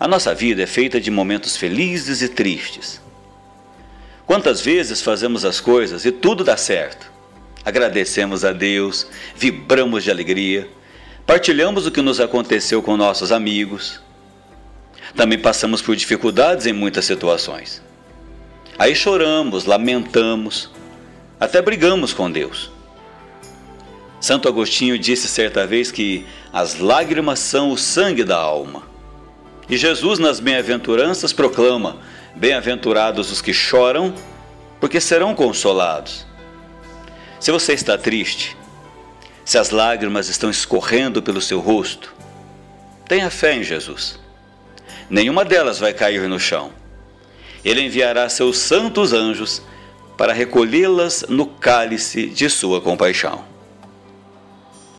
A nossa vida é feita de momentos felizes e tristes. Quantas vezes fazemos as coisas e tudo dá certo? Agradecemos a Deus, vibramos de alegria, partilhamos o que nos aconteceu com nossos amigos. Também passamos por dificuldades em muitas situações. Aí choramos, lamentamos, até brigamos com Deus. Santo Agostinho disse certa vez que as lágrimas são o sangue da alma. E Jesus, nas bem-aventuranças, proclama: Bem-aventurados os que choram, porque serão consolados. Se você está triste, se as lágrimas estão escorrendo pelo seu rosto, tenha fé em Jesus. Nenhuma delas vai cair no chão. Ele enviará seus santos anjos para recolhê-las no cálice de sua compaixão.